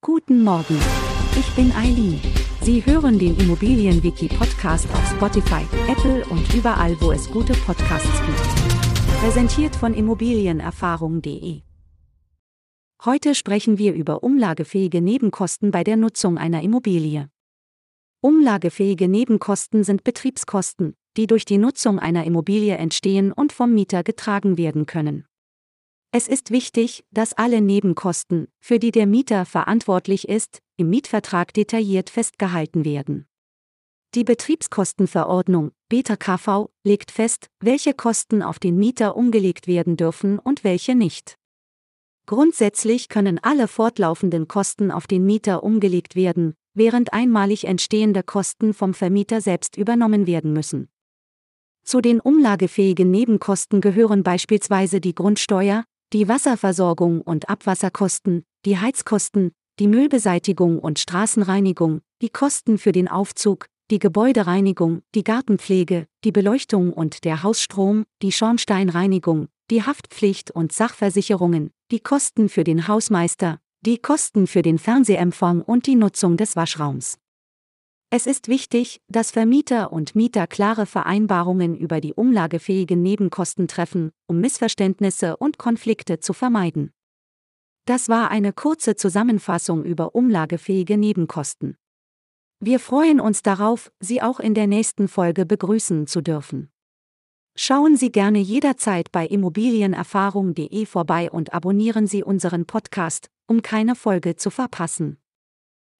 Guten Morgen. Ich bin Eileen. Sie hören den Immobilienwiki-Podcast auf Spotify, Apple und überall, wo es gute Podcasts gibt. Präsentiert von Immobilienerfahrung.de. Heute sprechen wir über umlagefähige Nebenkosten bei der Nutzung einer Immobilie. Umlagefähige Nebenkosten sind Betriebskosten, die durch die Nutzung einer Immobilie entstehen und vom Mieter getragen werden können. Es ist wichtig, dass alle Nebenkosten, für die der Mieter verantwortlich ist, im Mietvertrag detailliert festgehalten werden. Die Betriebskostenverordnung, Beta KV, legt fest, welche Kosten auf den Mieter umgelegt werden dürfen und welche nicht. Grundsätzlich können alle fortlaufenden Kosten auf den Mieter umgelegt werden, während einmalig entstehende Kosten vom Vermieter selbst übernommen werden müssen. Zu den umlagefähigen Nebenkosten gehören beispielsweise die Grundsteuer, die Wasserversorgung und Abwasserkosten, die Heizkosten, die Müllbeseitigung und Straßenreinigung, die Kosten für den Aufzug, die Gebäudereinigung, die Gartenpflege, die Beleuchtung und der Hausstrom, die Schornsteinreinigung, die Haftpflicht und Sachversicherungen, die Kosten für den Hausmeister, die Kosten für den Fernsehempfang und die Nutzung des Waschraums. Es ist wichtig, dass Vermieter und Mieter klare Vereinbarungen über die umlagefähigen Nebenkosten treffen, um Missverständnisse und Konflikte zu vermeiden. Das war eine kurze Zusammenfassung über umlagefähige Nebenkosten. Wir freuen uns darauf, Sie auch in der nächsten Folge begrüßen zu dürfen. Schauen Sie gerne jederzeit bei immobilienerfahrung.de vorbei und abonnieren Sie unseren Podcast, um keine Folge zu verpassen.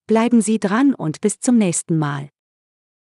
Bleiben Sie dran und bis zum nächsten Mal.